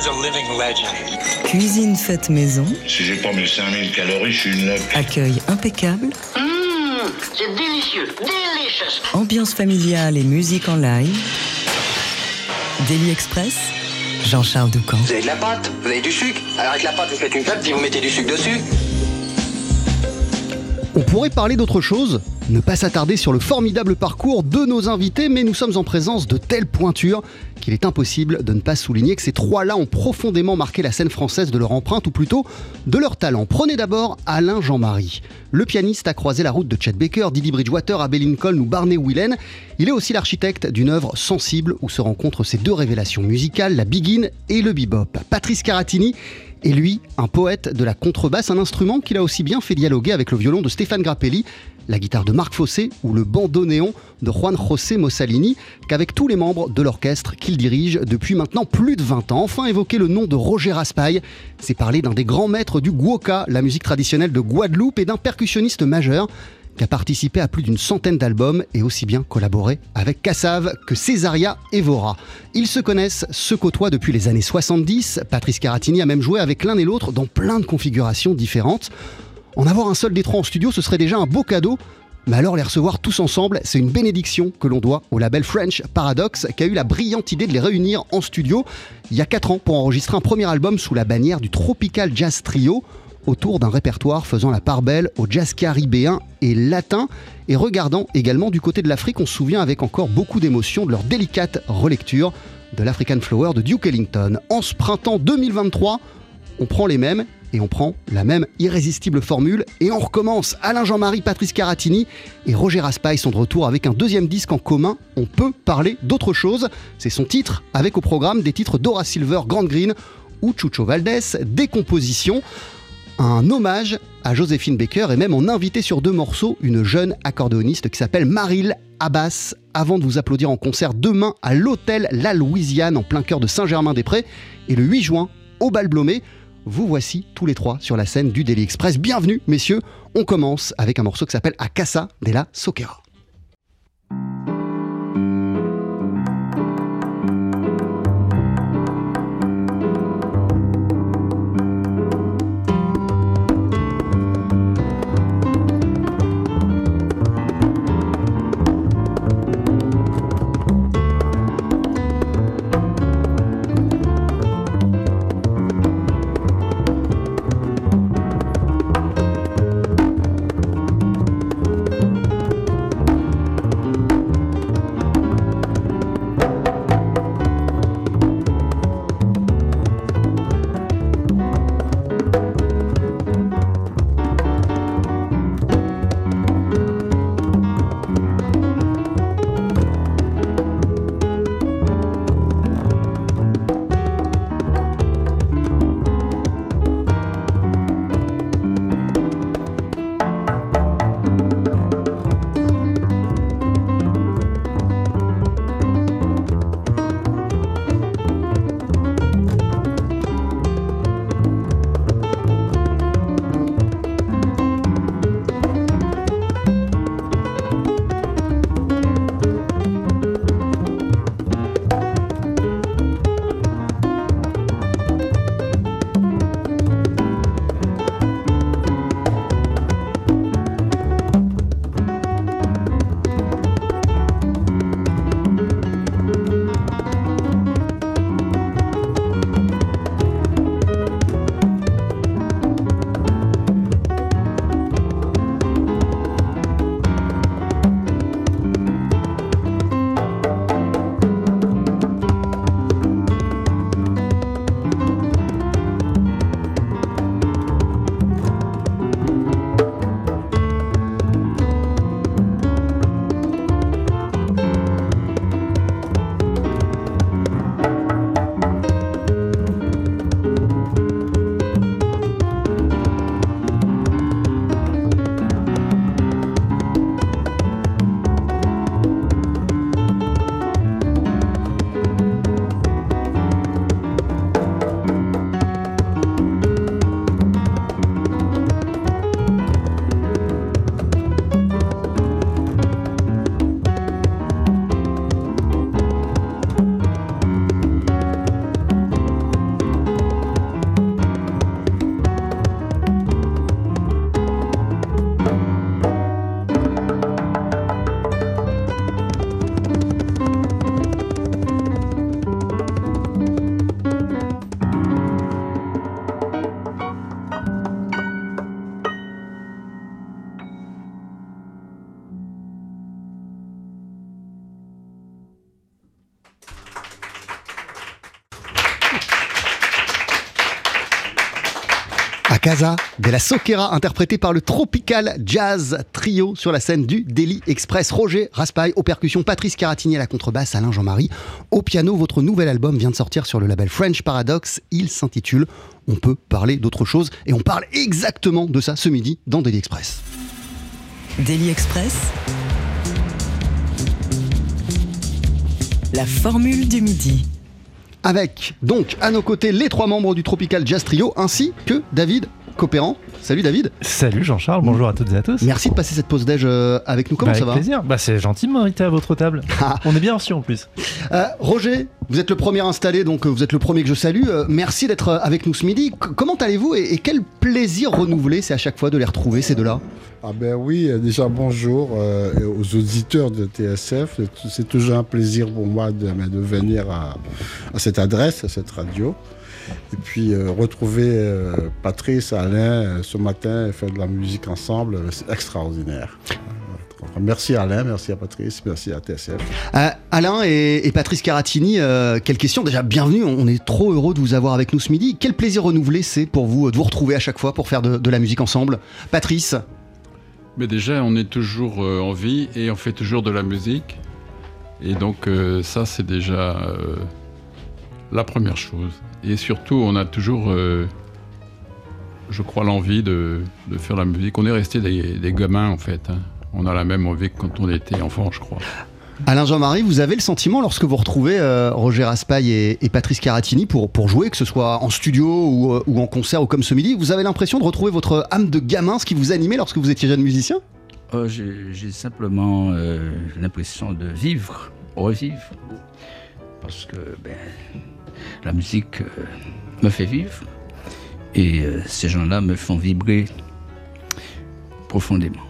is a living legend. Cuisine faite maison. Si j'ai pas mes 5000 calories, je suis une loque. Accueil impeccable. Mmh, c'est délicieux, délicieux. Ambiance familiale et musique en live. Daily Express. Jean-Charles Doucan. Vous avez de la pâte, vous avez du sucre. Alors avec la pâte, vous faites une pâte, puis vous mettez du sucre dessus. On pourrait parler d'autre chose, ne pas s'attarder sur le formidable parcours de nos invités, mais nous sommes en présence de telles pointures qu'il est impossible de ne pas souligner que ces trois-là ont profondément marqué la scène française de leur empreinte, ou plutôt de leur talent. Prenez d'abord Alain Jean-Marie. Le pianiste a croisé la route de Chet Baker, Didi Bridgewater, Abbey Lincoln ou Barney Whelan. Il est aussi l'architecte d'une œuvre sensible où se rencontrent ces deux révélations musicales, la begin et le bebop. Patrice Caratini et lui, un poète de la contrebasse, un instrument qu'il a aussi bien fait dialoguer avec le violon de Stéphane Grappelli, la guitare de Marc Fossé ou le bandoneon de Juan José Mossalini, qu'avec tous les membres de l'orchestre qu'il dirige depuis maintenant plus de 20 ans. Enfin, évoquer le nom de Roger Raspail, c'est parler d'un des grands maîtres du guoka, la musique traditionnelle de Guadeloupe, et d'un percussionniste majeur qui a participé à plus d'une centaine d'albums et aussi bien collaboré avec Cassav que Césaria Evora. Ils se connaissent, se côtoient depuis les années 70. Patrice Caratini a même joué avec l'un et l'autre dans plein de configurations différentes. En avoir un seul des trois en studio, ce serait déjà un beau cadeau. Mais alors les recevoir tous ensemble, c'est une bénédiction que l'on doit au label French Paradox qui a eu la brillante idée de les réunir en studio il y a 4 ans pour enregistrer un premier album sous la bannière du Tropical Jazz Trio autour d'un répertoire faisant la part belle au jazz caribéen et latin et regardant également du côté de l'Afrique, on se souvient avec encore beaucoup d'émotion de leur délicate relecture de l'African Flower de Duke Ellington. En ce printemps 2023, on prend les mêmes et on prend la même irrésistible formule et on recommence. Alain Jean-Marie, Patrice Caratini et Roger Raspail sont de retour avec un deuxième disque en commun. On peut parler d'autre chose. C'est son titre, avec au programme des titres Dora Silver, Grand Green ou Chucho Valdés, Décomposition un hommage à Joséphine Baker et même en invité sur deux morceaux une jeune accordéoniste qui s'appelle Maril Abbas. Avant de vous applaudir en concert demain à l'hôtel La Louisiane en plein cœur de Saint-Germain-des-Prés et le 8 juin au Balblomé. Vous voici tous les trois sur la scène du Daily Express. Bienvenue, messieurs. On commence avec un morceau qui s'appelle A Casa de la Soquera. Casa de la Soquera, interprété par le Tropical Jazz Trio sur la scène du Daily Express. Roger Raspail aux percussions, Patrice Caratini à la contrebasse, Alain Jean-Marie au piano. Votre nouvel album vient de sortir sur le label French Paradox. Il s'intitule On peut parler d'autre chose et on parle exactement de ça ce midi dans Daily Express. Daily Express. La formule du midi avec donc à nos côtés les trois membres du Tropical Jazz Trio ainsi que David Copéran. Salut David. Salut Jean-Charles, bonjour à toutes et à tous. Merci de passer cette pause déj euh, avec nous. Comment bah, ça va Avec plaisir. Bah, c'est gentil de m'inviter à votre table. Ah. On est bien reçus en plus. Euh, Roger, vous êtes le premier installé, donc euh, vous êtes le premier que je salue. Euh, merci d'être avec nous ce midi. C comment allez-vous et, et, quel plaisir renouvelé c'est à chaque fois de les retrouver ces deux-là? Ah ben oui, déjà bonjour euh, aux auditeurs de TSF. C'est toujours un plaisir pour moi de, de venir à, à cette adresse, à cette radio. Et puis euh, retrouver euh, Patrice, Alain euh, ce matin et faire de la musique ensemble, c'est extraordinaire. Merci à Alain, merci à Patrice, merci à TSF. Euh, Alain et, et, Patrice Caratini, euh, quelle question Déjà, bienvenue, on est trop heureux de vous avoir avec nous ce midi. Quel plaisir renouvelé c'est pour vous de vous retrouver à chaque fois pour faire de, de la musique ensemble Patrice Mais déjà, on est toujours en vie et on fait toujours de la musique. Et donc euh, ça, c'est déjà euh, la première chose. Et surtout, on a toujours, euh, je crois, l'envie de, de, faire la musique. On est resté des, des, gamins, en fait. Hein. On a la même envie que quand on était enfant, je crois. Alain Jean-Marie, vous avez le sentiment, lorsque vous retrouvez euh, Roger Raspail et, et, Patrice Caratini pour, pour jouer, que ce soit en studio ou, euh, ou en concert ou comme ce midi, vous avez l'impression de retrouver votre âme de gamin, ce qui vous animait lorsque vous étiez jeune musicien? Oh, J'ai simplement euh, l'impression de vivre, revivre. Parce que ben, la musique euh, me fait vivre et euh, ces gens-là me font vibrer profondément.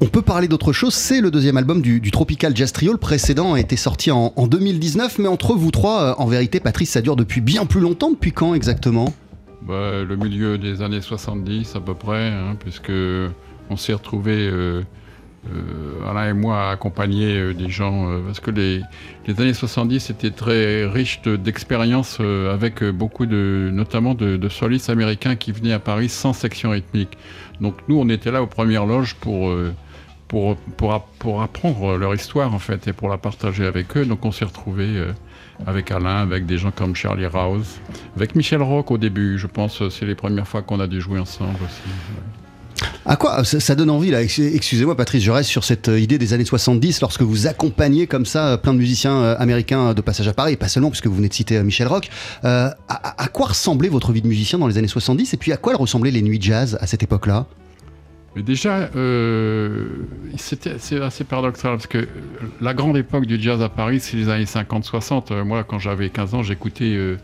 On peut parler d'autre chose, c'est le deuxième album du, du, Tropical Jazz Trio. Le précédent a été sorti en, en 2019, mais entre vous trois, euh, en vérité, Patrice, ça dure depuis bien plus longtemps. Depuis quand exactement? Bah, Le milieu des années 70 à peu près, hein, puisque on s'est retrouvés, euh, euh, Alain et moi, accompagner euh, des gens, euh, parce que les, les, années 70 étaient très riches d'expériences avec beaucoup de, notamment de, solistes américains qui venaient à Paris sans section rythmique. Donc nous, on était là aux premières loges pour pour, pour, apprendre leur histoire en fait et pour la partager avec eux. Donc on s'est retrouvé euh, avec Alain, avec des gens comme Charlie Rouse, avec Michel Rock au début, je pense c'est les premières fois qu'on a dû jouer ensemble aussi. À quoi ça, donne envie là Excusez-moi Patrice, je reste sur cette idée des années 70 lorsque vous accompagnez comme ça plein de musiciens euh, américains de passage à Paris, et pas seulement puisque vous venez de citer euh, Michel Rock. Euh, à, quoi ressemblait votre vie de musicien dans les années 70 et puis à quoi ressemblaient les nuits jazz à cette époque-là? Déjà, euh, c'est assez paradoxal parce que la grande époque du jazz à Paris, c'est les années 50-60. Moi, quand j'avais 15 ans, j'écoutais euh,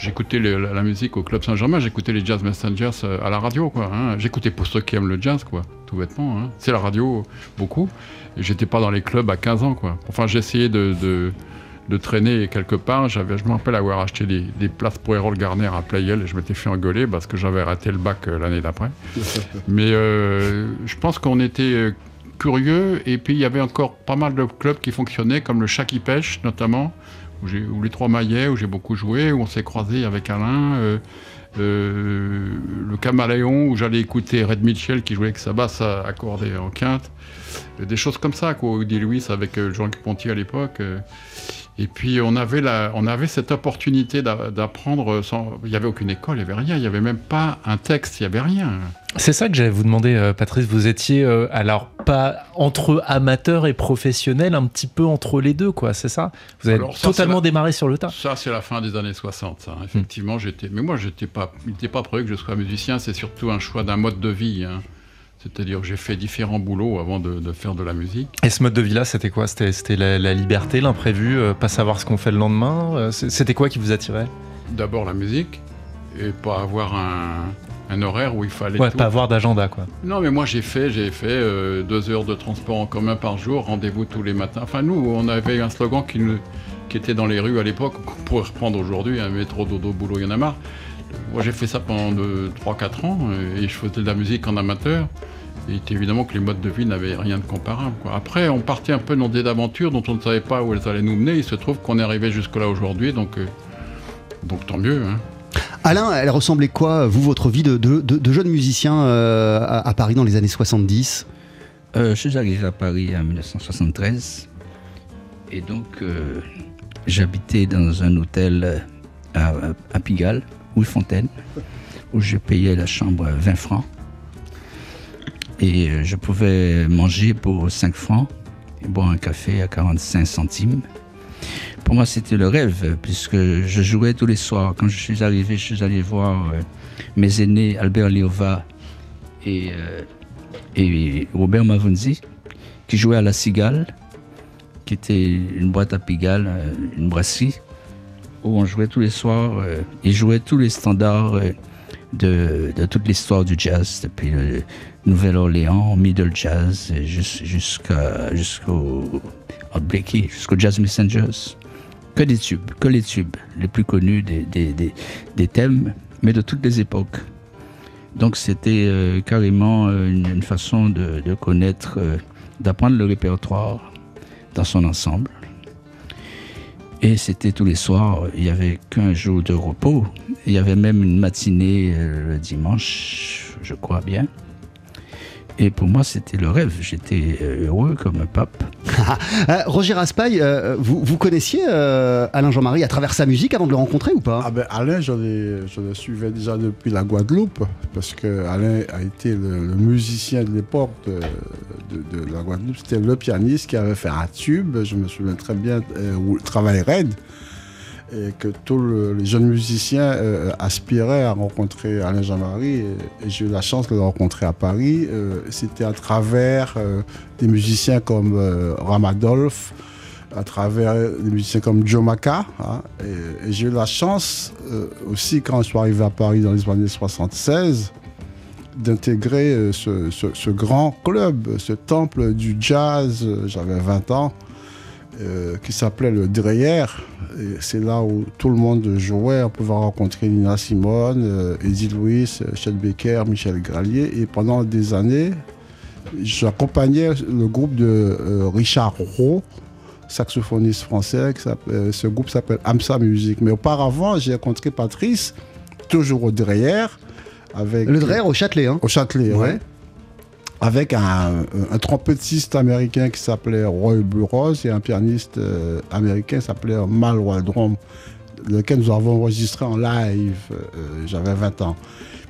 j'écoutais la, musique au Club Saint-Germain, j'écoutais les Jazz Messengers euh, à la radio. quoi. Hein. J'écoutais pour ceux qui aiment le jazz, quoi, tout bêtement. Hein. C'est la radio, beaucoup. Et j'étais pas dans les clubs à 15 ans. quoi. Enfin, j'essayais de, de de traîner quelque part. J'avais, je me rappelle avoir acheté des, des, places pour Errol Garner à Playel et je m'étais fait engueuler parce que j'avais raté le bac euh, l'année d'après. Mais euh, je pense qu'on était curieux et puis il y avait encore pas mal de clubs qui fonctionnaient comme le Chat qui pêche notamment où, les Trois Maillets où j'ai beaucoup joué où on s'est croisé avec Alain. Euh, euh, le Caméléon où j'allais écouter Red Mitchell qui jouait avec sa basse accordée en quinte, des choses comme ça, quoi. Woody Lewis avec euh, Jean Ponty à l'époque. Et puis on avait, la, on avait cette opportunité d'apprendre sans. Il n'y avait aucune école, il n'y avait rien, il n'y avait même pas un texte, il n'y avait rien. C'est ça que j'allais vous demander, euh, Patrice. Vous étiez euh, alors pas entre amateur et professionnel, un petit peu entre les deux, quoi, c'est ça? Vous avez alors, ça, totalement la... démarré sur le tas. Ça, c'est la fin des années 60, ça. Effectivement, mmh. j'étais. Mais moi, j'étais pas. Il n'était pas prévu que je sois musicien, c'est surtout un choix d'un mode de vie. Hein. C'est-à-dire que j'ai fait différents boulots avant de, de, faire de la musique. Et ce mode de vie-là, c'était quoi? C'était la, la, liberté, l'imprévu, euh, pas savoir ce qu'on fait le lendemain euh, C'était quoi qui vous attirait? D'abord la musique, et pas avoir un, un horaire où il fallait... Ouais, tout. pas avoir d'agenda, quoi. Non, mais moi j'ai fait, j'ai fait euh, deux heures de transport en commun par jour, rendez-vous tous les matins. Enfin, nous, on avait un slogan qui, nous, qui était dans les rues à l'époque, qu'on pourrait reprendre aujourd'hui, un hein, métro, dodo, boulot, il y en a marre. Moi, j'ai fait ça pendant 3-4 ans et je faisais de la musique en amateur. Et évidemment que les modes de vie n'avaient rien de comparable. Quoi. Après, on partait un peu dans des aventures dont on ne savait pas où elles allaient nous mener. Il se trouve qu'on est arrivé jusque-là aujourd'hui, donc, euh, donc tant mieux. Hein. Alain, elle ressemblait quoi, vous, votre vie de, de, jeune musicien à, Paris dans les années 70 Je suis arrivé à Paris en 1973 et donc j'habitais dans un hôtel à, à Pigalle, Fontaine, où je payais la chambre 20 francs. Et euh, je pouvais manger pour 5 francs et boire un café à 45 centimes. Pour moi, c'était le rêve, puisque je jouais tous les soirs. Quand je suis arrivé, je suis allé voir euh, mes aînés, Albert Liova et, euh, et Robert Mavunzi, qui jouaient à La Cigale, qui était une boîte à Pigalle, une brasserie, où on jouait tous les soirs. Ils jouaient tous les standards de, toute l'histoire du jazz, depuis le Nouvelle-Orléans, Middle Jazz, jusqu'à, jusqu'au jusqu'au Jazz Messengers. Que des tubes, que les tubes les plus connus des, thèmes, mais de toutes les époques. Donc c'était euh, carrément euh, une, façon de, de connaître, euh, d'apprendre le répertoire dans son ensemble. Et c'était tous les soirs, il n'y avait qu'un jour de repos. Il y avait même une matinée euh, le dimanche, je crois bien. Et pour moi, c'était le rêve. J'étais euh, heureux comme un pape. Euh, Roger Raspail, vous, vous, connaissiez Alain Jean-Marie à travers sa musique avant de le rencontrer ou pas? Ah ben, Alain, je, le suivais déjà depuis la Guadeloupe, parce que Alain a été le, musicien de l'époque de, la Guadeloupe. C'était le pianiste qui avait fait un tube, je me souviens très bien, Travail Raid et que tous les jeunes musiciens euh, aspiraient à rencontrer Alain Jean-Marie. Et, j'ai eu la chance de le rencontrer à Paris. Euh, c'était à travers euh, des musiciens comme Ramadolph, à travers des musiciens comme Joe Maca. Hein. et, j'ai eu la chance aussi, quand je suis arrivé à Paris dans les années 76, d'intégrer ce, ce, grand club, ce temple du jazz. J'avais 20 ans. Euh, qui s'appelait le Dreyer. C'est là où tout le monde jouait. On pouvait rencontrer Nina Simone, euh, Eddie Louis, Chet Becker, Michel Gralier. Et pendant des années, j'accompagnais le groupe de euh, Richard Roux, saxophoniste français. ce groupe s'appelle Amsa Music. Mais auparavant, j'ai rencontré Patrice, toujours au Dreyer. Avec, le Dreyer au Châtelet, hein Au Châtelet, ouais avec un, trompettiste américain qui s'appelait Roy Burroughs et un pianiste euh, américain qui s'appelait Mal Waldron, lequel nous avons enregistré en live. Euh, j'avais 20 ans.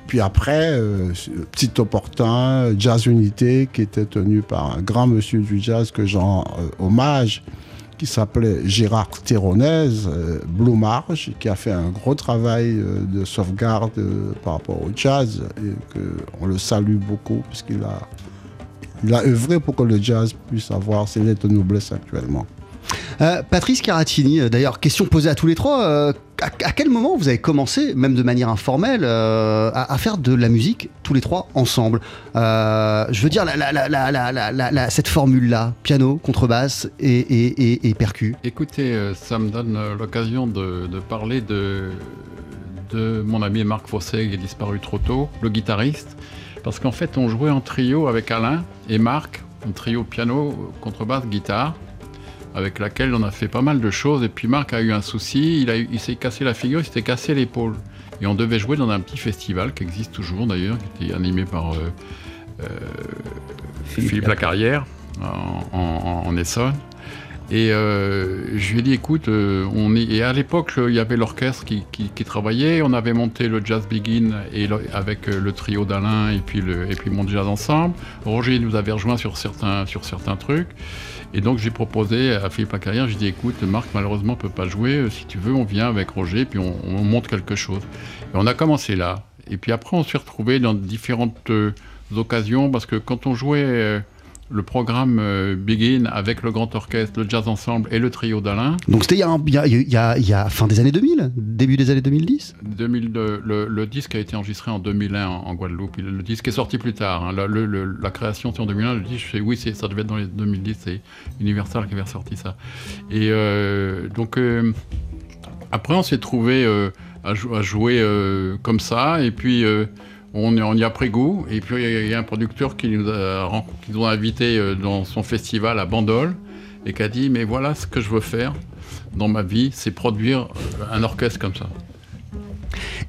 Puis après, euh, Petit Opportun, Jazz Unité, qui était tenu par un grand monsieur du jazz que j'en hommage, qui s'appelait Gérard Théronèse, Blue Marge, qui a fait un gros travail de sauvegarde par rapport au jazz et qu'on le salue beaucoup puisqu'il a il a œuvré pour que le jazz puisse avoir ses lettres de noblesse actuellement. Euh, Patrice Caratini, euh, d'ailleurs, question posée à tous les trois. Euh, à, quel moment vous avez commencé, même de manière informelle, à, faire de la musique tous les trois ensemble Je veux dire, cette formule-là, piano, contrebasse et, et. Écoutez, ça me donne l'occasion de, parler de, de mon ami Marc Fossé, qui est disparu trop tôt, le guitariste. Parce qu'en fait, on jouait en trio avec Alain et Marc, un trio piano, contrebasse, guitare, avec laquelle on a fait pas mal de choses. Et puis Marc a eu un souci, il, il s'est cassé la figure, il s'était cassé l'épaule. Et on devait jouer dans un petit festival qui existe toujours d'ailleurs, qui était animé par euh, euh, Philippe Lacarrière en, en, en Essonne. Et euh, je lui ai dit, écoute, on est... et à l'époque, il y avait l'orchestre qui, travaillait. On avait monté le Jazz Begin et avec le trio d'Alain et puis le et puis mon jazz ensemble. Roger nous avait rejoint sur certains sur certains trucs. Et donc j'ai proposé à Philippe Lacarrière, j'ai dit, écoute, Marc malheureusement peut pas jouer. Si tu veux, on vient avec Roger puis on, on monte quelque chose. Et on a commencé là. Et puis après, on s'est retrouvé dans différentes occasions parce que quand on jouait le programme euh, Begin avec le grand orchestre, le jazz ensemble et le trio d'Alain. Donc c'était il, y a, fin des années 2000, début des années 2010 2002, le, disque a été enregistré en 2001 en, Guadeloupe. Le disque est sorti plus tard. Hein. La, création c'est en 2001. Le disque, oui, ça devait être dans les 2010. C'est Universal qui avait sorti ça. Et euh, donc euh, après on s'est trouvé à, jouer comme ça. Et puis on, y a pris goût. Et puis il y, a un producteur qui nous a, qui nous a invité euh, dans son festival à Bandol et qui a dit Mais voilà ce que je veux faire dans ma vie, c'est produire euh, un orchestre comme ça.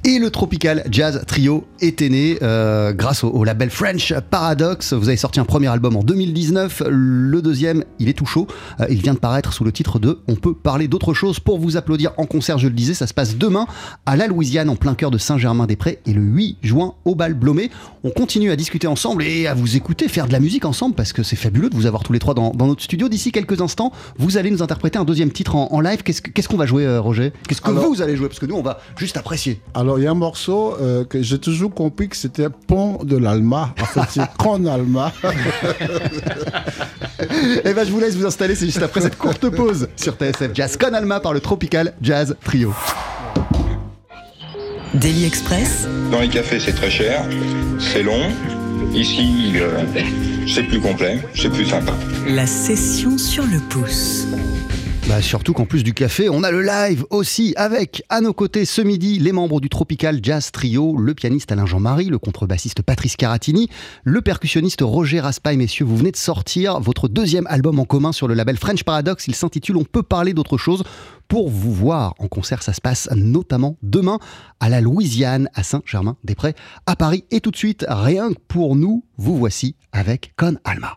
Et le Tropical Jazz Trio était né euh, grâce au, label French Paradox. Vous avez sorti un premier album en 2019. Le deuxième, il est tout chaud. Euh, il vient de paraître sous le titre de On peut parler d'autre chose. Pour vous applaudir en concert, je le disais, ça se passe demain à la Louisiane, en plein cœur de Saint-Germain-des-Prés, et le 8 juin au Bal Blomé. On continue à discuter ensemble et à vous écouter, faire de la musique ensemble, parce que c'est fabuleux de vous avoir tous les trois dans, notre studio. D'ici quelques instants, vous allez nous interpréter un deuxième titre en, live. Qu'est-ce qu'on va jouer, euh, Roger? Qu'est-ce que vous allez jouer? Parce que nous, on va juste apprécier. Alors, il y a un morceau euh, que j'ai toujours compris que c'était Pont de l'Alma. En fait, c'est Con Alma. eh ben, je vous laisse vous installer. C'est juste après cette courte pause sur TSF Jazz Con Alma par le Tropical Jazz Trio. Daily Express. Dans les cafés, c'est très cher, c'est long. Ici, euh, c'est plus complet, c'est plus sympa. La session sur le pouce. Bah surtout qu'en plus du café, on a le live aussi avec à nos côtés ce midi les membres du Tropical Jazz Trio, le pianiste Alain Jean-Marie, le contrebassiste Patrice Caratini, le percussionniste Roger Raspail. Messieurs, vous venez de sortir votre deuxième album en commun sur le label French Paradox. Il s'intitule On peut parler d'autre chose. Pour vous voir en concert, ça se passe notamment demain à la Louisiane, à Saint-Germain-des-Prés, à Paris. Et tout de suite, rien que pour nous, vous voici avec Con Alma.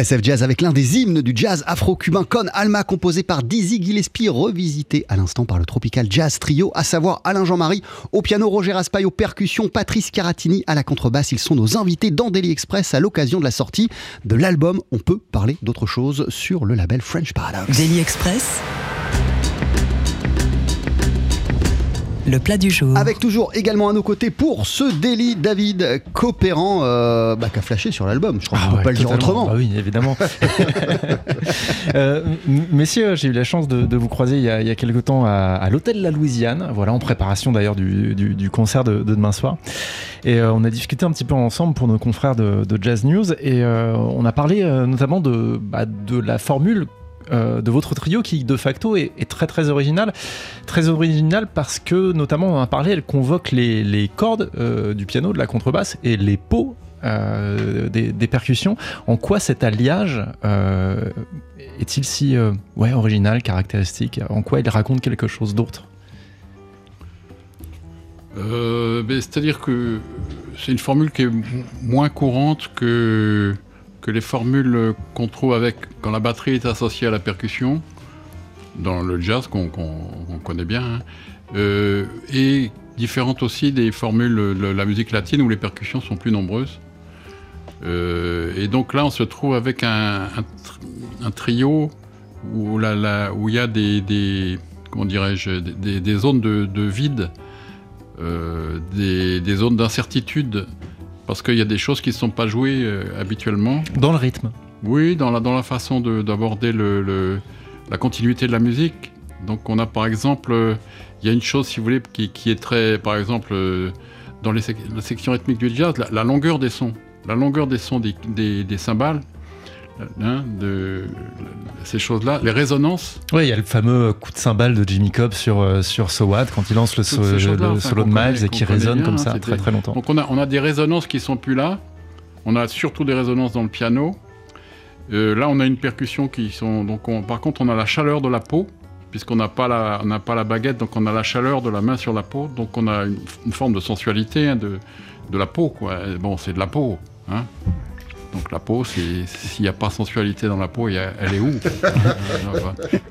TSF Jazz avec l'un des hymnes du jazz afro-cubain Con Alma composé par Dizzy Gillespie revisité à l'instant par le Tropical Jazz Trio à savoir Alain Jean-Marie au piano, Roger Raspail aux percussions, Patrice Caratini à la contrebasse. Ils sont nos invités dans Daily Express à l'occasion de la sortie de l'album. On peut parler d'autre chose sur le label French Paradox. Daily Express le plat du jour. Avec toujours également à nos côtés pour ce délit David coopérant euh, bah, qui a flashé sur l'album. Je crois qu'on ne peut pas le dire autrement. Bah oui, évidemment. euh, messieurs, j'ai eu la chance de, de vous croiser il y, a, il y, a, quelques temps à, à l'hôtel La Louisiane, voilà, en préparation d'ailleurs du, du, du, concert de, de, demain soir. Et euh, on a discuté un petit peu ensemble pour nos confrères de, Jazz News et euh, on a parlé euh, notamment de, bah, de la formule euh, de votre trio qui de facto est, très très original. Très original parce que notamment on en a parlé, elle convoque les, cordes euh, du piano, de la contrebasse et les pots euh, des, des, percussions. En quoi cet alliage est-il si ouais, original, caractéristique? En quoi il raconte quelque chose d'autre? Ben, C'est-à-dire que c'est une formule qui est moins courante que que les formules qu'on trouve avec quand la batterie est associée à la percussion, dans le jazz qu'on qu qu connaît bien, hein, euh, et différentes aussi des formules de la musique latine où les percussions sont plus nombreuses. Euh, et donc là, on se trouve avec un, trio où, il y a des, comment des, zones de, de vide, euh, des zones d'incertitude parce qu'il y a des choses qui ne sont pas jouées euh, habituellement. Dans le rythme Oui, dans la, dans la façon d'aborder le, le, la continuité de la musique. Donc on a par exemple, euh, il y a une chose, si vous voulez, qui, qui est très, par exemple, euh, dans les sec la section rythmique du jazz, la, la, longueur des sons. La longueur des sons des, des, des cymbales, Hein, de, ces choses-là, les résonances. Oui, il y a le fameux coup de cymbale de Jimmy Cobb sur, euh, sur So What, quand il lance le, so, le enfin, solo de Miles et qui résonne bien, comme ça très très longtemps. Donc on a, on a des résonances qui sont plus là. On a surtout des résonances dans le piano. Euh, là, on a une percussion qui sont. Donc on, par contre, on a la chaleur de la peau, puisqu'on n'a pas, la, on pas la baguette, donc on a la chaleur de la main sur la peau. Donc on a une, une forme de sensualité hein, de, de la peau. Quoi. Bon, c'est de la peau. Hein. Donc la peau, s'il n'y a pas sensualité dans la peau, a, elle est où?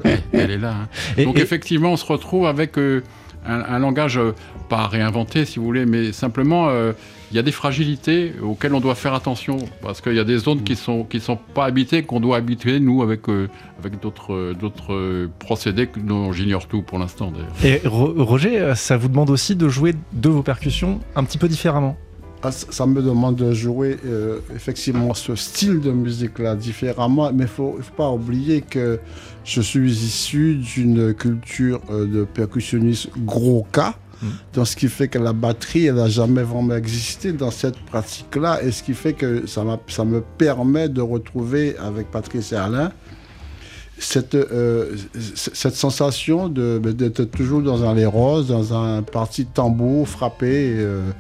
Elle, elle, est là. Hein. Et, Donc et... effectivement, on se retrouve avec euh, un, un, langage euh, pas réinventé, si vous voulez, mais simplement, euh, il y a des fragilités auxquelles on doit faire attention, parce qu'il y a des zones qui sont qui sont pas habitées, qu'on doit habiter, nous, avec, avec d'autres d'autres procédés dont j'ignore tout pour l'instant. Et Roger, ça vous demande aussi de jouer de vos percussions un petit peu différemment? Ça me demande de jouer euh, effectivement ce style de musique-là différemment, mais il ne faut, faut, pas oublier que je suis issu d'une culture euh, de percussionniste gros cas. Mmh. Donc, ce qui fait que la batterie, elle n'a jamais vraiment existé dans cette pratique-là, et ce qui fait que ça, ça me permet de retrouver avec Patrice et Alain cette, euh, cette sensation d'être toujours dans un les roses, dans un parti de tambour frappé. Euh,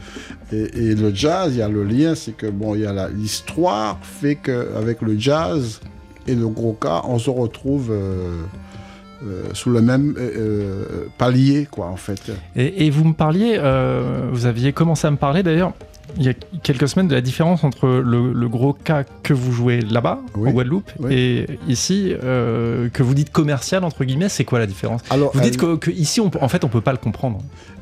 et, le jazz, il y a le lien, c'est que bon, l'histoire fait qu'avec le jazz et le gros cas, on se retrouve. Euh, sous le même palier, quoi, en fait. Et, vous me parliez, vous aviez commencé à me parler d'ailleurs, il y a quelques semaines, de la différence entre le, le gros cas que vous jouez là-bas, oui. en Guadeloupe, oui. et ici, que vous dites commercial, entre guillemets, c'est quoi la différence Alors, Vous dites que, que, ici, on, en fait, on peut pas le comprendre.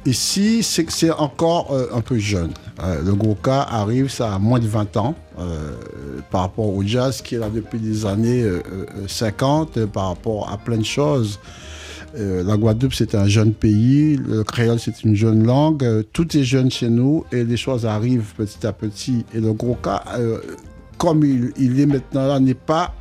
Ici, c'est encore euh, un peu jeune. Euh, le gros cas arrive, ça a moins de 20 ans euh, par rapport au jazz qui est là depuis les années 50, par rapport à plein de choses. La Guadeloupe, c'est un jeune pays, le créole, c'est une jeune langue, tout est jeune chez nous et les choses arrivent petit à petit. Et le gros cas, comme il, il, est maintenant là, n'est pas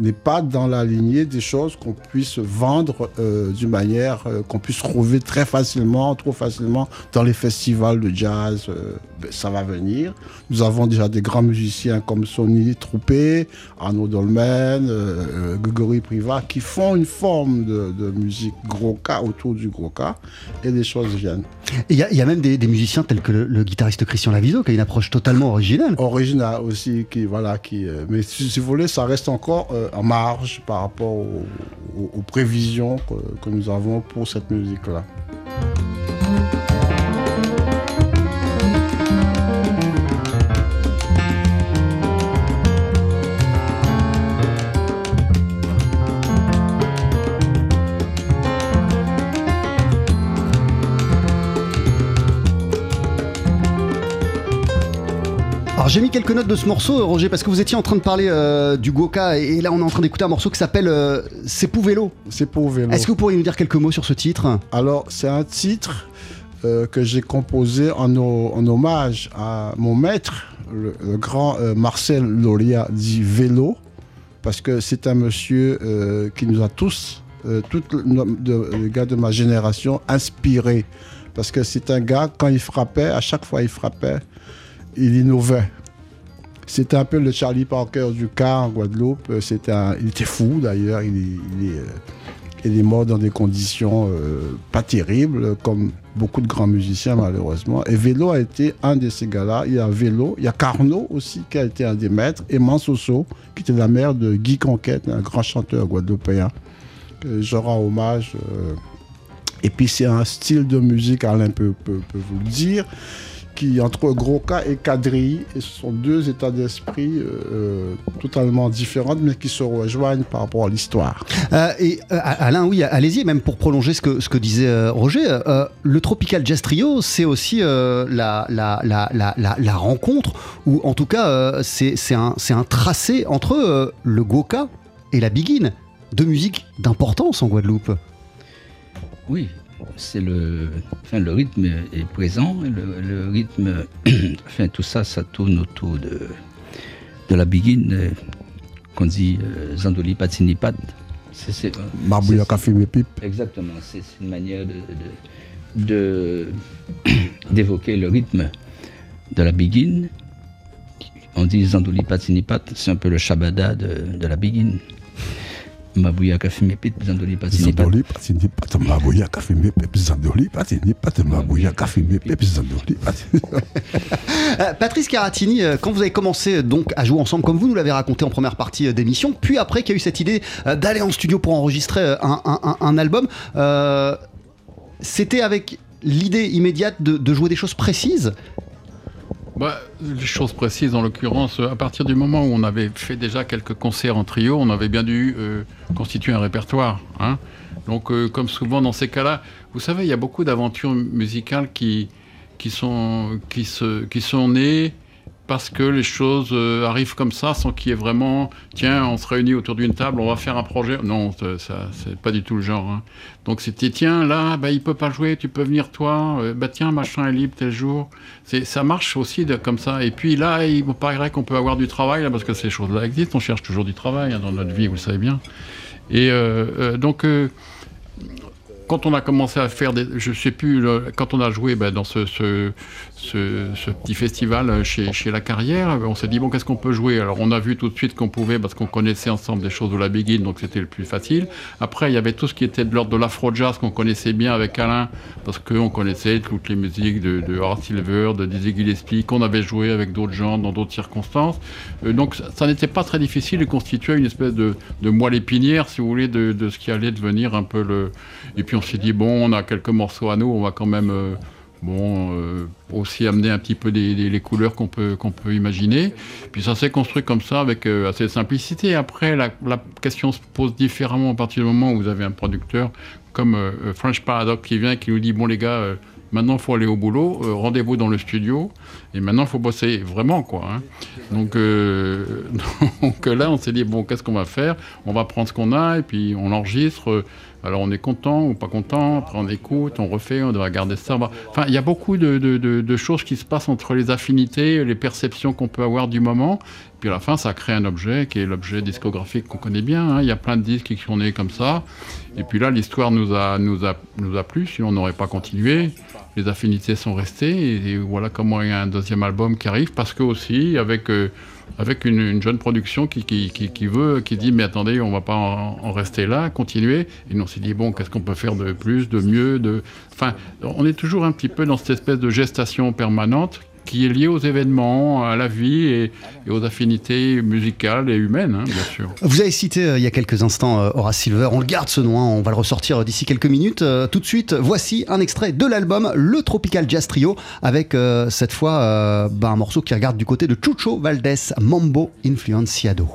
n'est pas dans la lignée des choses qu'on puisse vendre euh, d'une manière euh, qu'on puisse trouver très facilement, trop facilement dans les festivals de jazz. Euh, ça va venir. Nous avons déjà des grands musiciens comme Sonny Troupé, Arnaud Dolmen, euh, Gregory Privat qui font une forme de, de musique gros cas autour du gros cas et les choses viennent. Il y, y, a même des, des, musiciens tels que le, le, guitariste Christian Laviso qui a une approche totalement originale. Originale aussi, qui voilà, qui. Euh, mais si, si, vous voulez, ça reste encore euh, en marge par rapport aux, aux, aux prévisions que, que, nous avons pour cette musique-là. J'ai mis quelques notes de ce morceau, Roger, parce que vous étiez en train de parler euh, du Goka et là on est en train d'écouter un morceau qui s'appelle euh, C'est pour vélo. C'est pour vélo. Est-ce que vous pourriez nous dire quelques mots sur ce titre? Alors, c'est un titre euh, que j'ai composé en, ho- en hommage à mon maître, le, le grand euh, Marcel Lolia, dit Vélo, parce que c'est un monsieur euh, qui nous a tous, euh, tous le- les gars de ma génération, inspirés. Parce que c'est un gars, quand il frappait, à chaque fois il frappait, il innovait. C'était un peu le Charlie Parker du cas en Guadeloupe. Euh, C'était il était fou d'ailleurs. Il, est- euh, mort dans des conditions euh, pas terribles, comme beaucoup de grands musiciens malheureusement. Et Vélo a été un de ces gars-là. Il y a Vélo, il y a Carnot aussi qui a été un des maîtres, et Mansoso qui était la mère de Guy Conquête, un grand chanteur guadeloupéen. je rends hommage. Et puis c'est un style de musique, Alain peut vous le dire, qui entre Groka et ce sont deux états d'esprit euh, euh, totalement différents, mais qui se rejoignent par rapport à l'histoire. Euh, et euh, Alain, oui, allez-y, même pour prolonger ce que, ce que disait euh, Roger, euh, le Tropical Jazz Trio, c'est aussi euh, la, la, la, la, la- la rencontre, ou en tout cas, euh, c'est un, tracé entre euh, le Goka et la Biguine, deux musiques d'importance en Guadeloupe. Oui, c'est le, enfin, le rythme est présent. Le, le rythme, enfin, tout ça, ça tourne autour de, de la biguine euh, qu'on dit euh, Zandoli Patini Pat. Café Pipes. Exactement, c'est une manière de- d'évoquer le rythme de la biguine. On dit Zandoli Patini Pat, c'est un peu le shabada de, de la biguine. Pat, Pat, Patrice Caratini, euh, quand vous avez commencé euh, donc à jouer ensemble, comme vous nous l'avez raconté en première partie euh, d'émission, puis après qu'il y a eu cette idée d'aller en studio pour enregistrer un, un- un- un album, euh, c'était avec l'idée immédiate de, de jouer des choses précises Bah, les choses précises, en l'occurrence, à partir du moment où on avait fait déjà quelques concerts en trio, on avait bien dû euh, constituer un répertoire. hein. Donc, euh, comme souvent dans ces cas-là, vous savez, il y a beaucoup d'aventures musicales qui, qui, sont, qui, se, qui sont nées parce que les choses euh, arrivent comme ça, sans qu'il y ait vraiment, tiens, on se réunit autour d'une table, on va faire un projet. Non, ça, c'est pas du tout le genre. hein. Donc c'était, tiens, là, bah, il peut pas jouer, tu peux venir toi. Euh, bah tiens, machin est libre tel jour. C'est, ça marche aussi comme ça. Et puis là, il me paraît qu'on peut avoir du travail, là, parce que ces choses-là existent. On cherche toujours du travail hein, dans notre vie, vous le savez bien. Et euh, donc, quand on a commencé à faire des. Je sais plus, quand on a joué ben, dans ce, ce- petit festival chez, La Carrière, on s'est dit, bon, qu'est-ce qu'on peut jouer? Alors, on a vu tout de suite qu'on pouvait, parce qu'on connaissait ensemble des choses de la Begin, donc c'était le plus facile. Après, il y avait tout ce qui était de l'ordre de l'afro-jazz qu'on connaissait bien avec Alain, parce qu'on connaissait toutes les musiques de, de Silver, de Dizzy Gillespie, qu'on avait joué avec d'autres gens dans d'autres circonstances. Euh, donc, ça, n'était pas très difficile de constituer une espèce de, moelle épinière, si vous voulez, de, de ce qui allait devenir un peu le. Et puis, on s'est dit, bon, on a quelques morceaux à nous, on va quand même. euh, Bon, euh, aussi amener un petit peu les couleurs qu'on peut, qu'on peut imaginer. Puis ça s'est construit comme ça avec euh, assez de simplicité. Après, la, question se pose différemment à partir du moment où vous avez un producteur comme euh, euh, French Paradox qui vient et qui nous dit, bon les gars, maintenant il faut aller au boulot, rendez-vous dans le studio, et maintenant il faut bosser vraiment, quoi. hein. Donc, donc là, on s'est dit, bon, qu'est-ce qu'on va faire? On va prendre ce qu'on a, et puis on enregistre. Alors on est content ou pas content, après on écoute, on refait, on doit garder ça. Enfin, il y a beaucoup de, choses qui se passent entre les affinités, les perceptions qu'on peut avoir du moment. Puis à la fin, ça crée un objet qui est l'objet discographique qu'on connaît bien. hein. Il y a plein de disques qui sont nés comme ça. Et puis là, l'histoire nous a, nous, plu, sinon on n'aurait pas continué. Les affinités sont restées. Et, et voilà comment il y a un deuxième album qui arrive. Parce que aussi, avec, euh, avec une, une jeune production qui, veut, qui dit, mais attendez, on va pas en, en rester là, continuer. Et nous, on s'est dit, bon, qu'est-ce qu'on peut faire de plus, de mieux de... Enfin, on est toujours un petit peu dans cette espèce de gestation permanente qui est liée aux événements, à la vie et, aux affinités musicales et humaines, hein, bien sûr. Vous avez cité euh, il y a quelques instants euh, Horace Silver, on le garde ce nom, hein, on va le ressortir euh, d'ici quelques minutes. Euh, tout de suite, voici un extrait de l'album Le Tropical Jazz Trio, avec cette fois bah, un morceau qui regarde du côté de Chucho Valdés, Mambo Influenciado.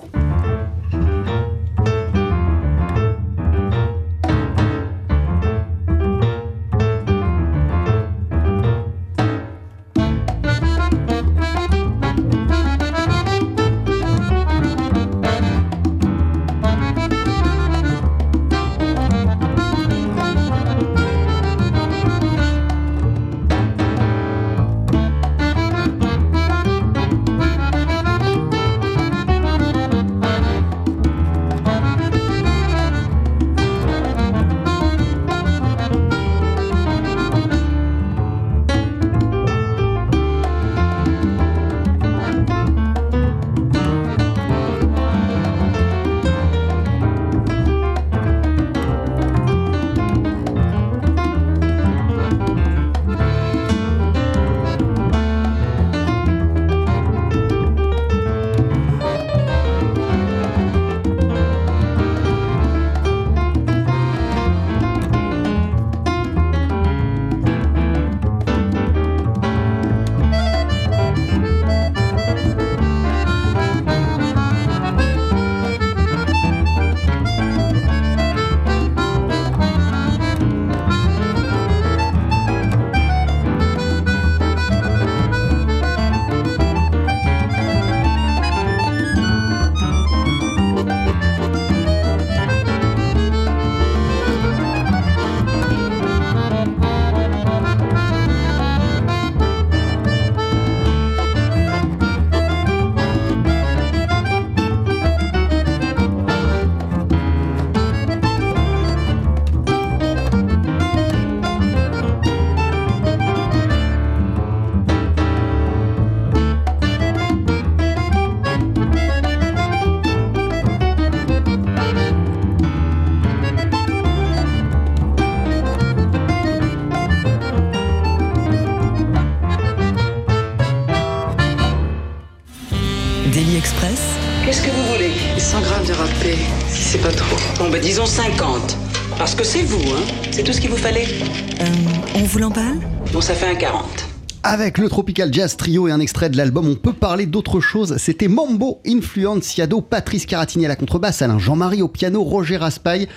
Ça fait un 40. Avec le Tropical Jazz Trio et un extrait de l'album, on peut parler d'autre chose. C'était Mambo Influenciado, Patrice Caratini à la contrebasse, Alain Jean-Marie au piano, Roger Raspail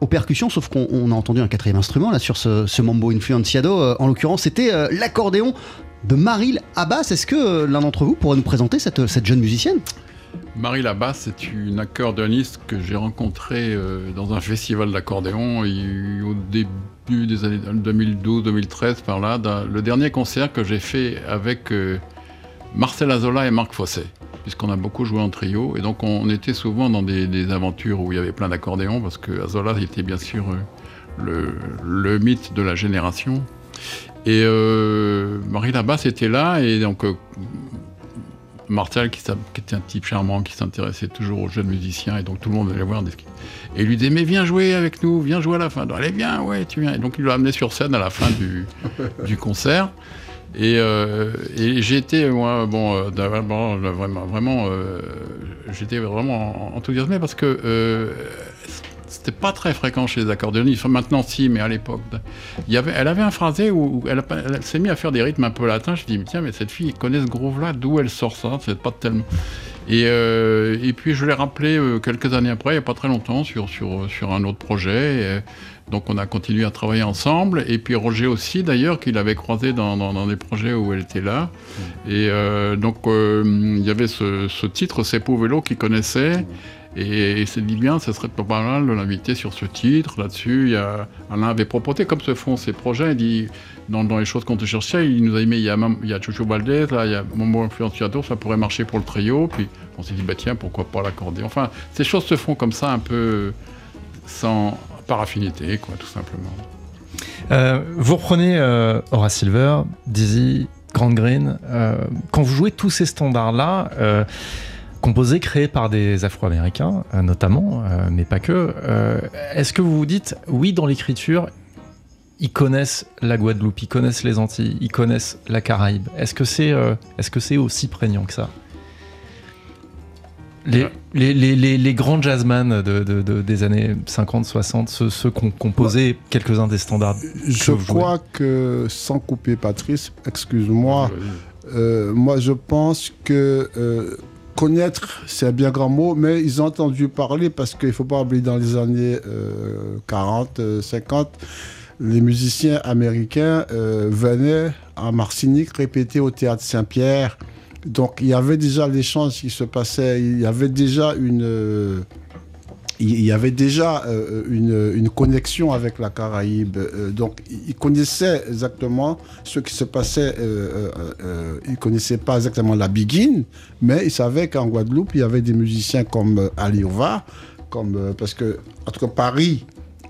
aux percussions, sauf qu'on on a entendu un quatrième instrument là sur ce, ce Mambo Influenciado. Euh, en l'occurrence, c'était euh, l'accordéon de Maril Abbas. Est-ce que euh, l'un d'entre vous pourrait nous présenter cette, cette jeune musicienne? Marie Labasse, c'est une accordéoniste que j'ai rencontrée euh, dans un festival d'accordéon au début des années 2012-2013 par là. le dernier concert que j'ai fait avec euh, Marcel Azola et Marc Fosset, puisqu'on a beaucoup joué en trio. Et donc on était souvent dans des, des aventures où il y avait plein d'accordéons, parce que Azola était bien sûr euh, le, le mythe de la génération. Et euh, Marie Labasse était là, et donc Martel, qui, qui était un type charmant, qui s'intéressait toujours aux jeunes musiciens, et donc tout le monde allait voir. des- Et il lui disait, mais viens jouer avec nous, viens jouer à la fin. Allez, viens, ouais, tu viens. Et donc il l'a amené sur scène à la fin du, du concert. Et, euh, et été, moi, bon, euh, vraiment, vraiment euh, j'étais vraiment enthousiasmé parce que c'était pas très fréquent chez les accordéonistes. Maintenant, si, mais à l'époque, il y avait, elle avait un phrasé où, elle, s'est mise à faire des rythmes un peu latins. Je dis, mais tiens, mais cette fille, elle connaît ce groove-là, d'où elle sort ça? C'est pas tellement. Et, euh, et puis, je l'ai rappelé euh, quelques années après, il n'y a pas très longtemps, sur, sur, sur un autre projet. Et, euh, donc, on a continué à travailler ensemble. Et puis, Roger aussi, d'ailleurs, qu'il avait croisé dans, dans, dans des projets où elle était là. Et euh, donc, il y avait ce, ce titre, C'est pour vélo, qu'il connaissait. Et il s'est dit bien, ce serait pas mal de l'inviter sur ce titre. Là-dessus, Alain avait proposé, comme se font ces projets, il dit, dans, les choses qu'on te cherchait, il nous a dit, mais il y a, il y Chucho Valdez, là, il y a Momo Influenciator, ça pourrait marcher pour le trio. Puis on s'est dit, bah tiens, pourquoi pas l'accordéon Enfin, ces choses se font comme ça, un peu sans, par affinité, quoi, tout simplement. Euh, vous reprenez euh, Horace Silver, Dizzy, Grand Green. euh, quand vous jouez tous ces standards-là, composés, créés par des Afro-Américains, euh, notamment, euh, mais pas que, euh, est-ce que vous vous dites, oui, dans l'écriture, ils connaissent la Guadeloupe, ils connaissent les Antilles, ils connaissent la Caraïbe. Est-ce que c'est est-ce que c'est aussi prégnant que ça? Les, les, les, les, grands jazzman de, de- de- des années 50-60, ceux, ceux qui ont composé quelques-uns des standards. que Je crois que, sans couper Patrice, excuse-moi, euh, moi je pense que euh, connaître, c'est un bien grand mot, mais ils ont entendu parler parce qu'il ne faut pas oublier dans les années euh, 40, euh, 50, les musiciens américains euh, venaient à Martinique répéter au théâtre Saint-Pierre. Donc il y avait déjà l'échange qui se passait, il y avait déjà une, euh, il y avait déjà euh, une, connexion avec la Caraïbe. Euh, donc ils connaissaient exactement ce qui se passait. Euh, euh, ils connaissaient pas exactement la Begin, mais ils savaient qu'en Guadeloupe il y avait des musiciens comme Aliova, comme parce que entre Paris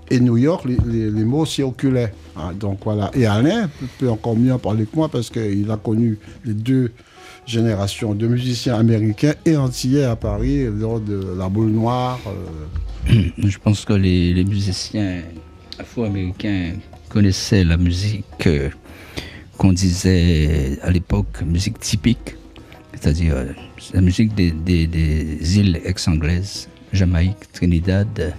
et New York, les, mots circulaient. hein. donc voilà. Et Alain peut encore mieux en parler que moi parce qu'il a connu les deux générations de musiciens américains et antillais à Paris de la boule noire. euh, Je pense que les, musiciens afro-américains connaissaient la musique euh, qu'on disait à l'époque musique typique, c'est-à-dire euh, la musique des, îles ex-anglaises, Jamaïque, Trinidad,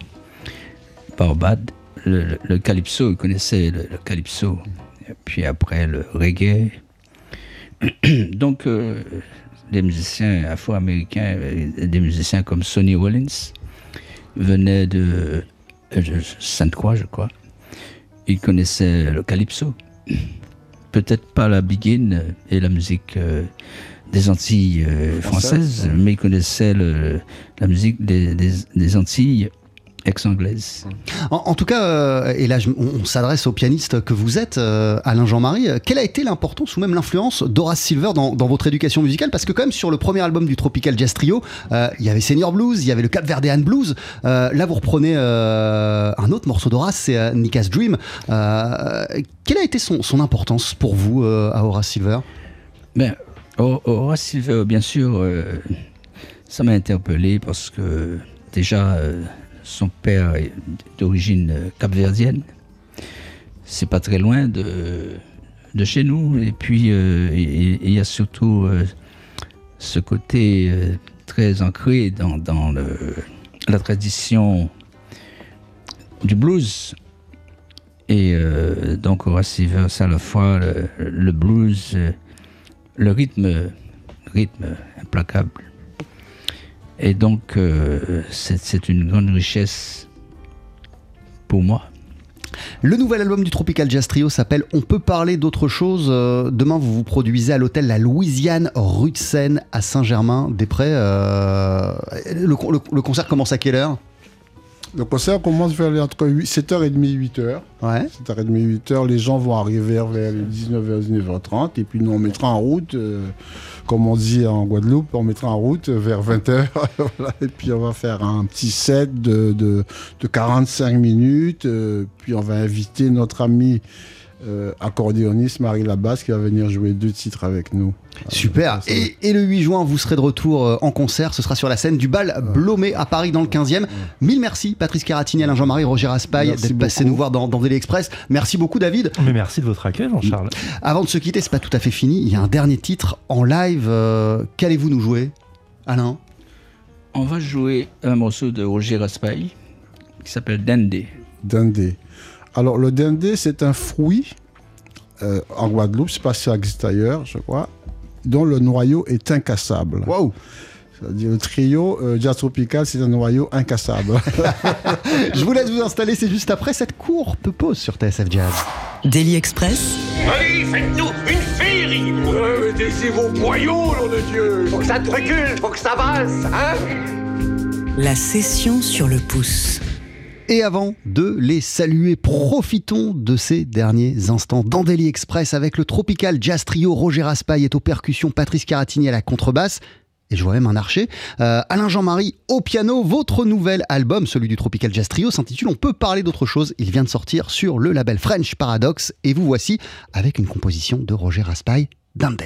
Barbade. Le, calypso, ils connaissaient le, calypso. Puis après, le reggae. Donc, euh, les musiciens afro-américains, euh, des musiciens comme Sonny Rollins, venaient de euh, je- Sainte-Croix, je crois. Ils connaissaient le calypso. Peut-être pas la begin et la musique euh, des Antilles euh, Françaises, françaises, mais ils connaissaient le- la musique des, des- des Antilles ex-anglaises. En, en tout cas, euh, et là je- on, on s'adresse au pianiste que vous êtes, euh, Alain Jean-Marie, euh, quelle a été l'importance ou même l'influence d'Horace Silver dans, dans votre éducation musicale? Parce que quand même sur le premier album du Tropical Jazz Trio, euh, il y avait Senior Blues, il y avait le Cap Verdean Blues. Là vous reprenez un autre morceau d'Horace, c'est Nika's Dream. Quelle a été son, son importance pour vous à Horace Silver? Ben, Hor- Horace Silver, bien sûr, ça m'a interpellé parce que déjà, son père est d'origine capverdienne. C'est pas très loin de, chez nous. Et puis, euh, il y a surtout euh, ce côté euh, très ancré dans, la tradition du blues. Et donc Horace Sivers, à la fois le, le blues, le rythme, rythme implacable. Et donc, euh, c'est une grande richesse pour moi. Le nouvel album du Tropical Jazz Trio s'appelle On peut parler d'autre chose. Euh, demain, vous vous produisez à l'hôtel La Louisiane, rue de Seine, à Saint-Germain-des-Prés. Euh, le concert commence à quelle heure? Le concert commence vers les- entre 8 7h30 et 8h. Ouais. 7h30, 8h. Les gens vont arriver vers les 19h, 19h30. Et puis nous, on mettra en route, euh, comme on dit en Guadeloupe, on mettra en route vers 20h. Voilà. Et puis on va faire un petit set de, de, de 45 minutes. euh, puis on va inviter notre ami euh, accordéoniste Marie Labasse qui va venir jouer deux titres avec nous. Super. Et, et le 8 juin, vous serez de retour euh, en concert. Ce sera sur la scène du bal Blomé à Paris dans le 15e. Mille merci, Patrice Caratini, Alain Jean-Marie, Roger Raspail, Merci d'être passé nous voir dans, dans Daily Express. Merci beaucoup, David. Mais merci de votre accueil, Jean-Charles. Avant de se quitter, c'est pas tout à fait fini. Il y a un dernier titre en live. euh, Qu'allez-vous nous jouer, Alain? On va jouer un morceau de Roger Raspail qui s'appelle Dende. Dindé. Alors, le dindé, c'est un fruit euh, en Guadeloupe, c'est pas si ça existe ailleurs, je crois, dont le noyau est incassable. Waouh C'est-à-dire, le trio euh, Jazz Tropical, c'est un noyau incassable. Je vous laisse vous installer, c'est juste après cette courte pause sur TSF Jazz. Daily Express, Allez, faites-nous une féerie Mettez vos boyaux, nom de Dieu Faut que ça te recule, faut que ça avance, hein la session sur le pouce. Et avant de les saluer, profitons de ces derniers instants dans Express avec le Tropical Jazz Trio. Roger Raspail est aux percussions, Patrice Caratini à la contrebasse. Et je vois même un archer. Euh, Alain Jean-Marie au piano. Votre nouvel album, celui du Tropical Jazz Trio, s'intitule On peut parler d'autre chose. Il vient de sortir sur le label French Paradox. Et vous voici avec une composition de Roger Raspail, Dinde.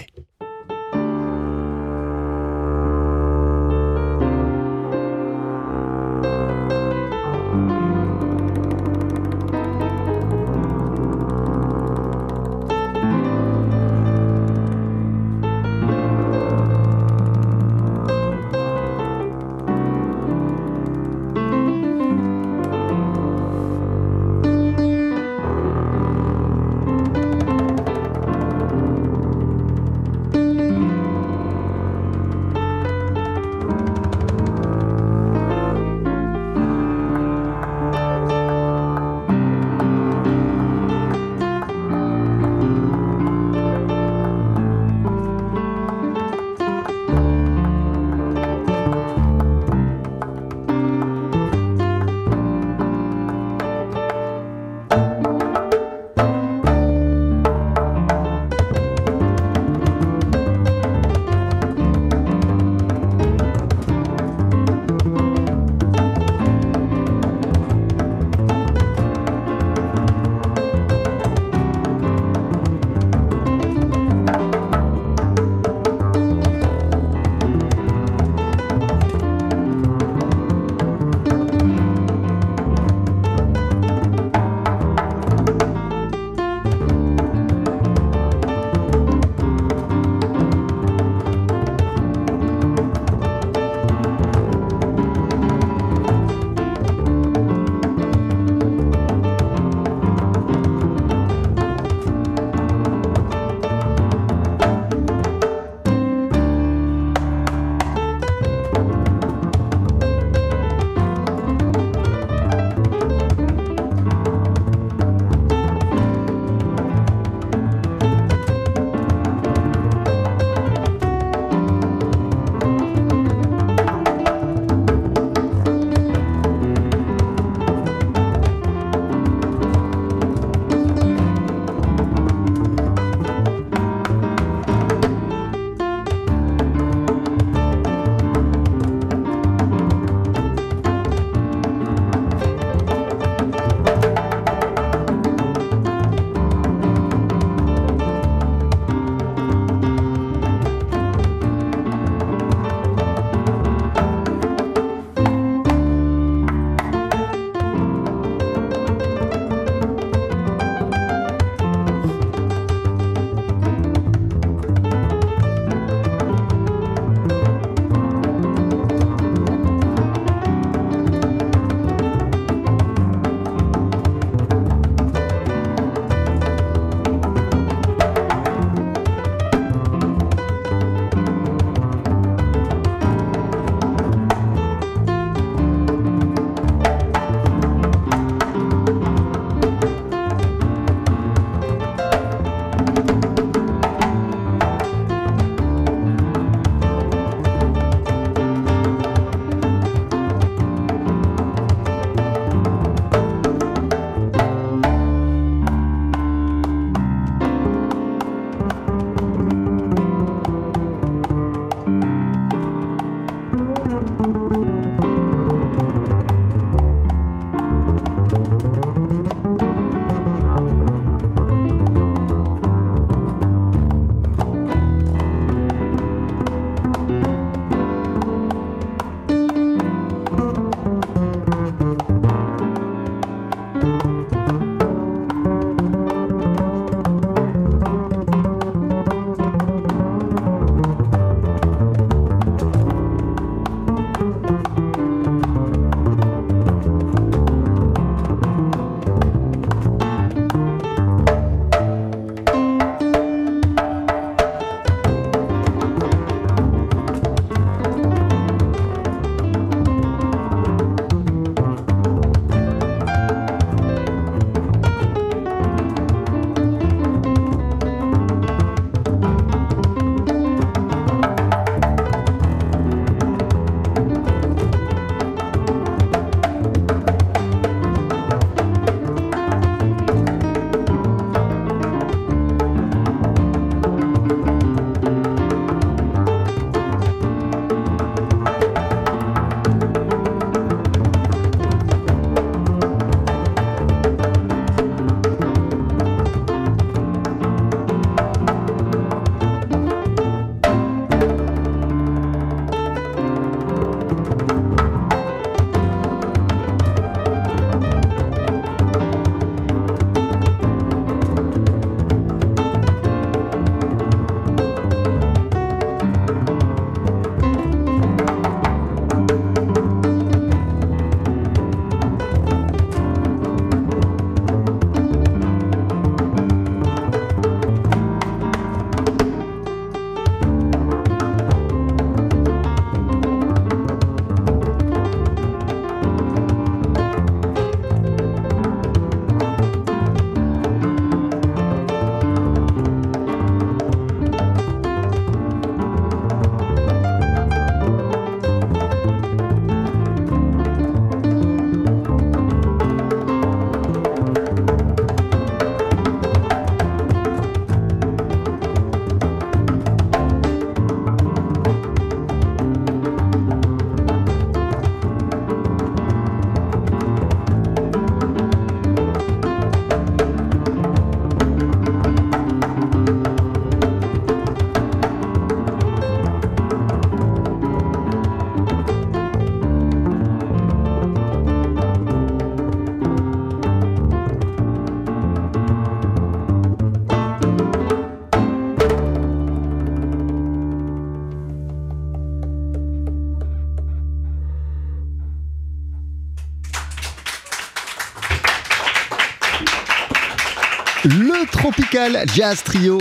Jazz Trio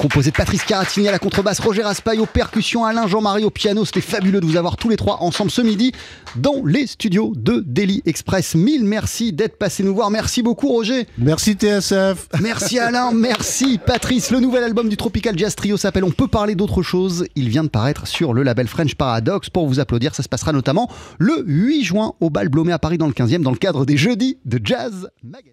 composé de Patrice Caratini à la contrebasse, Roger Raspail aux percussions, Alain Jean-Marie au piano. C'était fabuleux de vous avoir tous les trois ensemble ce midi dans les studios de Daily Express. Mille merci d'être passé nous voir. Merci beaucoup Roger. Merci TSF. Merci Alain, merci Patrice. Le nouvel album du Tropical Jazz Trio s'appelle On peut parler d'autre chose. Il vient de paraître sur le label French Paradox. Pour vous applaudir, ça se passera notamment le 8 juin au Bal Blomé à Paris dans le 15e dans le cadre des Jeudis de Jazz Magazine.